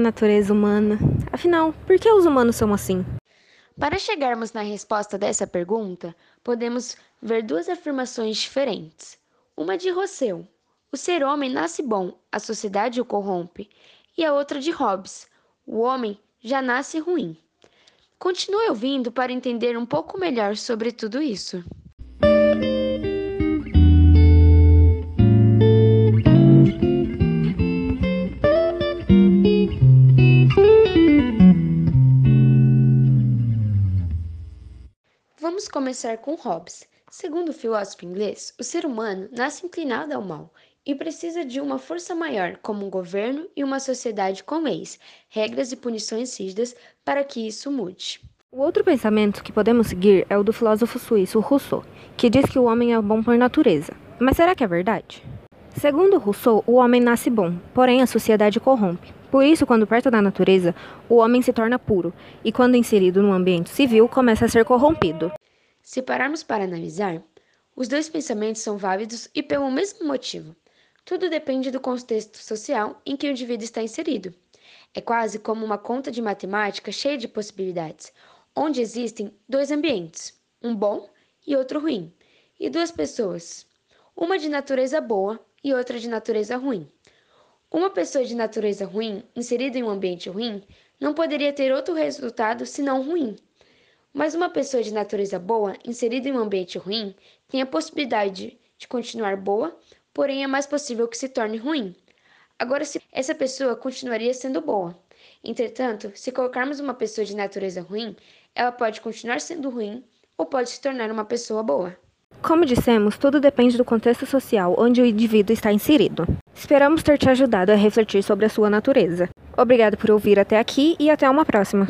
natureza humana? Afinal, por que os humanos são assim? Para chegarmos na resposta dessa pergunta, podemos ver duas afirmações diferentes. Uma de Rousseau: o ser homem nasce bom, a sociedade o corrompe, e a outra de Hobbes: o homem já nasce ruim. Continue ouvindo para entender um pouco melhor sobre tudo isso. Vamos começar com Hobbes. Segundo o filósofo inglês, o ser humano nasce inclinado ao mal e precisa de uma força maior, como um governo e uma sociedade com leis, regras e punições rígidas para que isso mude. O outro pensamento que podemos seguir é o do filósofo suíço Rousseau, que diz que o homem é bom por natureza. Mas será que é verdade? Segundo Rousseau, o homem nasce bom, porém a sociedade corrompe. Por isso, quando perto da natureza, o homem se torna puro, e quando inserido no ambiente civil, começa a ser corrompido. Se pararmos para analisar, os dois pensamentos são válidos e pelo mesmo motivo. Tudo depende do contexto social em que o indivíduo está inserido. É quase como uma conta de matemática cheia de possibilidades, onde existem dois ambientes, um bom e outro ruim, e duas pessoas, uma de natureza boa e outra de natureza ruim. Uma pessoa de natureza ruim, inserida em um ambiente ruim, não poderia ter outro resultado senão ruim. Mas uma pessoa de natureza boa, inserida em um ambiente ruim, tem a possibilidade de continuar boa, porém é mais possível que se torne ruim. Agora, se essa pessoa continuaria sendo boa. Entretanto, se colocarmos uma pessoa de natureza ruim, ela pode continuar sendo ruim ou pode se tornar uma pessoa boa. Como dissemos, tudo depende do contexto social onde o indivíduo está inserido. Esperamos ter te ajudado a refletir sobre a sua natureza. Obrigado por ouvir até aqui e até uma próxima.